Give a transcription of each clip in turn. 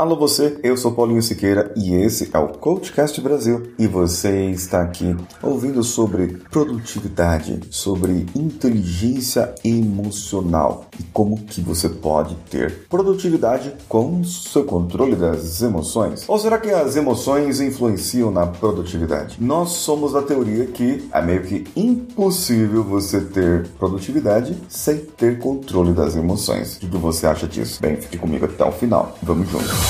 Alô você, eu sou Paulinho Siqueira e esse é o Coachcast Brasil. E você está aqui ouvindo sobre produtividade, sobre inteligência emocional e como que você pode ter produtividade com seu controle das emoções. Ou será que as emoções influenciam na produtividade? Nós somos da teoria que é meio que impossível você ter produtividade sem ter controle das emoções. O que você acha disso? Bem, fique comigo até o final. Vamos juntos.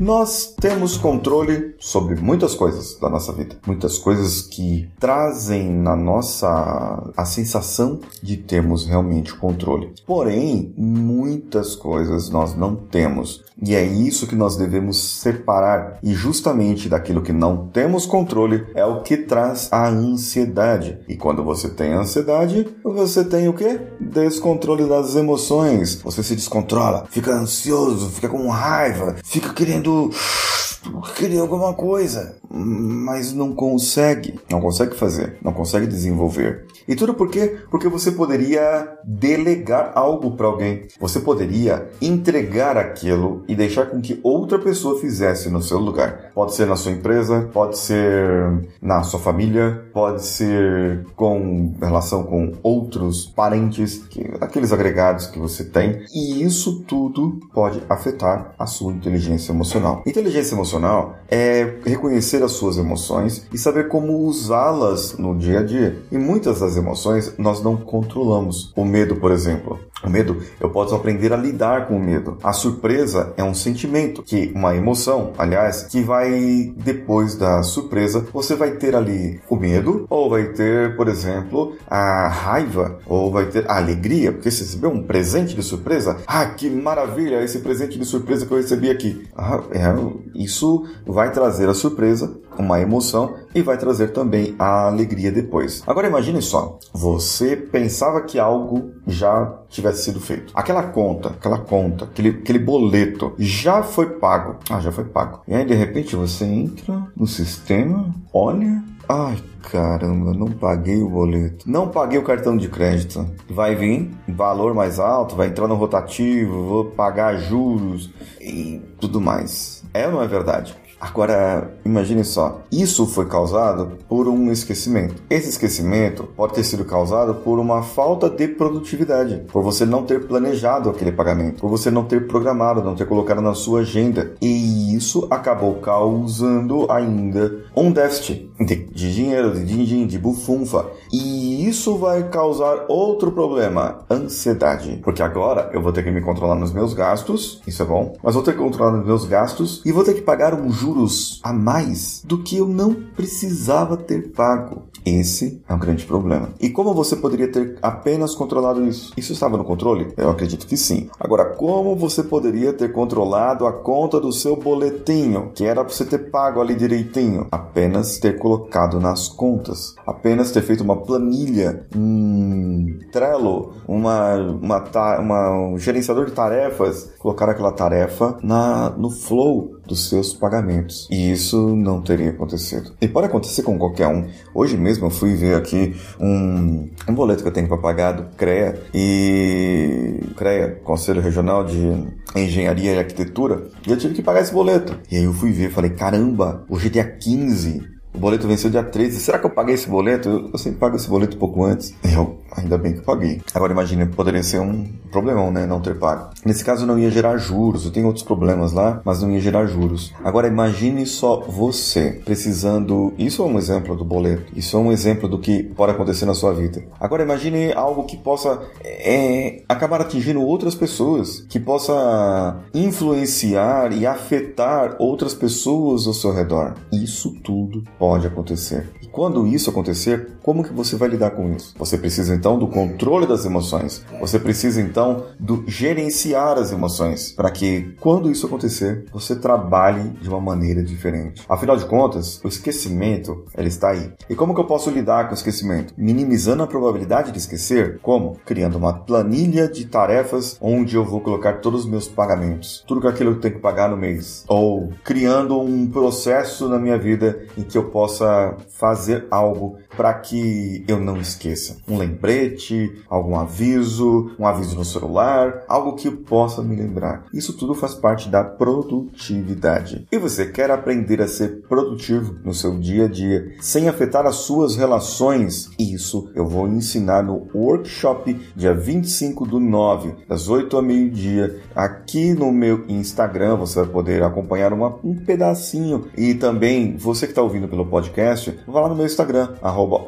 Nós temos controle sobre muitas coisas da nossa vida, muitas coisas que trazem na nossa a sensação de termos realmente controle. Porém, muitas coisas nós não temos. E é isso que nós devemos separar. E justamente daquilo que não temos controle é o que traz a ansiedade. E quando você tem ansiedade, você tem o que? Descontrole das emoções. Você se descontrola, fica ansioso, fica com raiva, fica querendo querer alguma coisa, mas não consegue, não consegue fazer, não consegue desenvolver. E tudo por quê? Porque você poderia delegar algo para alguém. Você poderia entregar aquilo e deixar com que outra pessoa fizesse no seu lugar. Pode ser na sua empresa, pode ser na sua família, pode ser com relação com outros parentes, que, aqueles agregados que você tem. E isso tudo pode afetar a sua inteligência emocional. Inteligência emocional é reconhecer as suas emoções e saber como usá-las no dia a dia. E muitas das emoções nós não controlamos. O medo, por exemplo. O medo, eu posso aprender a lidar com o medo. A surpresa é um sentimento, que uma emoção, aliás, que vai depois da surpresa, você vai ter ali o medo, ou vai ter, por exemplo, a raiva, ou vai ter a alegria, porque você recebeu um presente de surpresa. Ah, que maravilha esse presente de surpresa que eu recebi aqui. Ah, é, isso vai trazer a surpresa, uma emoção e vai trazer também a alegria depois. Agora imagine só, você pensava que algo já tivesse sido feito. Aquela conta, aquela conta, aquele, aquele boleto já foi pago. Ah, já foi pago. E aí de repente você entra no sistema, olha, ai caramba, não paguei o boleto. Não paguei o cartão de crédito. Vai vir valor mais alto, vai entrar no rotativo, vou pagar juros e tudo mais. É ou não é verdade? Agora, imagine só, isso foi causado por um esquecimento. Esse esquecimento pode ter sido causado por uma falta de produtividade, por você não ter planejado aquele pagamento, por você não ter programado, não ter colocado na sua agenda. E isso acabou causando ainda um déficit de, dinheiro, de din-din, de bufunfa. E isso vai causar outro problema, ansiedade. Porque agora eu vou ter que me controlar nos meus gastos, isso é bom, mas vou ter que controlar nos meus gastos e vou ter que pagar um juro juros a mais do que eu não precisava ter pago. Esse é um grande problema. E como você poderia ter apenas controlado isso? Isso estava no controle? Eu acredito que sim. Agora, como você poderia ter controlado a conta do seu boletinho, que era para você ter pago ali direitinho? Apenas ter colocado nas contas. Apenas ter feito uma planilha, um Trello, uma, uma, uma um gerenciador de tarefas, colocar aquela tarefa na, no flow dos seus pagamentos. E isso não teria acontecido. E pode acontecer com qualquer um. Hoje mesmo eu fui ver aqui um, um boleto que eu tenho para pagar do CREA e CREA, Conselho Regional de Engenharia e Arquitetura, e eu tive que pagar esse boleto. E aí eu fui ver, falei, caramba, hoje é dia 15 o boleto venceu dia 13. Será que eu paguei esse boleto? Eu sempre pago esse boleto um pouco antes. Eu, ainda bem que paguei. Agora imagine, poderia ser um problemão, né? Não ter pago. Nesse caso não ia gerar juros. Eu tenho outros problemas lá, mas não ia gerar juros. Agora imagine só você precisando. Isso é um exemplo do boleto. Isso é um exemplo do que pode acontecer na sua vida. Agora imagine algo que possa é, acabar atingindo outras pessoas, que possa influenciar e afetar outras pessoas ao seu redor. Isso tudo pode acontecer. E quando isso acontecer, como que você vai lidar com isso? Você precisa então do controle das emoções. Você precisa então do gerenciar as emoções para que quando isso acontecer, você trabalhe de uma maneira diferente. Afinal de contas, o esquecimento, ele está aí. E como que eu posso lidar com o esquecimento? Minimizando a probabilidade de esquecer? Como? Criando uma planilha de tarefas onde eu vou colocar todos os meus pagamentos, tudo aquilo que eu tenho que pagar no mês, ou criando um processo na minha vida em que eu possa fazer algo para que eu não esqueça. Um lembrete, algum aviso, um aviso no celular, algo que possa me lembrar. Isso tudo faz parte da produtividade. E você quer aprender a ser produtivo no seu dia a dia sem afetar as suas relações? Isso eu vou ensinar no workshop dia 25 do 9, das 8 ao meio-dia, aqui no meu Instagram. Você vai poder acompanhar uma, um pedacinho. E também, você que está ouvindo pelo podcast, vá lá no meu Instagram, arroba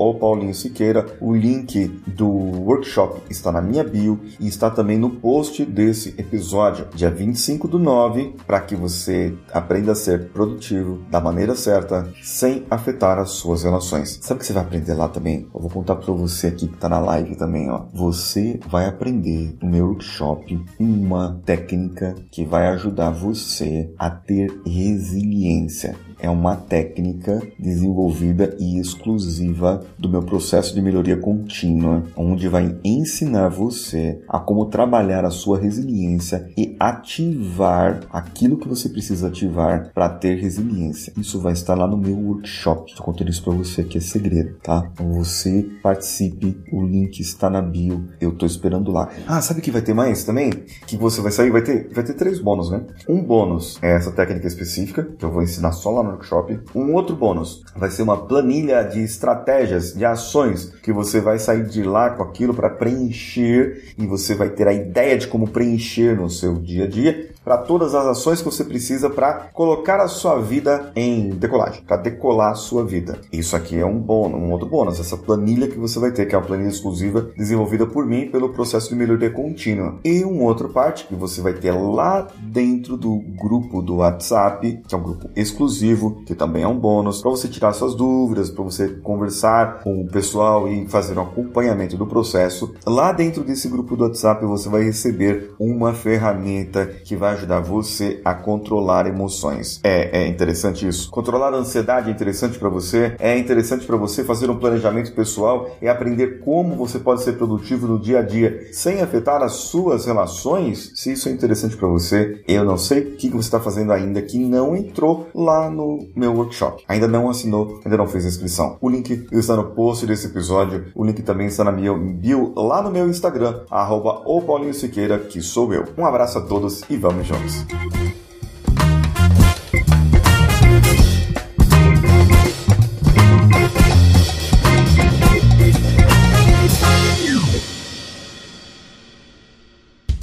Siqueira. O link do workshop está na minha bio e está também no post desse episódio, dia 25 do 9, para que você aprenda a ser produtivo da maneira certa, sem afetar as suas relações. Sabe o que você vai aprender lá também? Eu vou contar para você aqui que está na live também, ó. Você vai aprender no meu workshop uma técnica que vai ajudar você a ter resiliência é uma técnica desenvolvida e exclusiva do meu processo de melhoria contínua, onde vai ensinar você a como trabalhar a sua resiliência e ativar aquilo que você precisa ativar para ter resiliência. Isso vai estar lá no meu workshop. Estou contando isso para você que é segredo, tá? Então você participe, o link está na bio. Eu estou esperando lá. Ah, sabe que vai ter mais também? Que você vai sair, vai ter, vai ter três bônus, né? Um bônus é essa técnica específica que eu vou ensinar só lá no workshop. Um outro bônus vai ser uma planilha de estratégias, de ações que você vai sair de lá com aquilo para preencher e você vai ter a ideia de como preencher no seu dia a dia para todas as ações que você precisa para colocar a sua vida em decolagem, para decolar a sua vida. Isso aqui é um bônus, um outro bônus, essa planilha que você vai ter, que é uma planilha exclusiva desenvolvida por mim pelo processo de melhoria contínua. E um outro parte que você vai ter lá dentro do grupo do WhatsApp, que é um grupo exclusivo, que também é um bônus, para você tirar suas dúvidas, para você conversar com o pessoal e fazer um acompanhamento do processo. Lá dentro desse grupo do WhatsApp você vai receber uma ferramenta que vai ajudar você a controlar emoções. É, é interessante isso. Controlar a ansiedade é interessante para você. É interessante para você fazer um planejamento pessoal e aprender como você pode ser produtivo no dia a dia sem afetar as suas relações. Se isso é interessante para você, eu não sei o que você está fazendo ainda que não entrou lá no meu workshop. Ainda não assinou, ainda não fez inscrição. O link está no post desse episódio. O link também está na minha bio lá no meu Instagram, arroba o Paulinho Siqueira, que sou eu. Um abraço a todos e vamos juntos.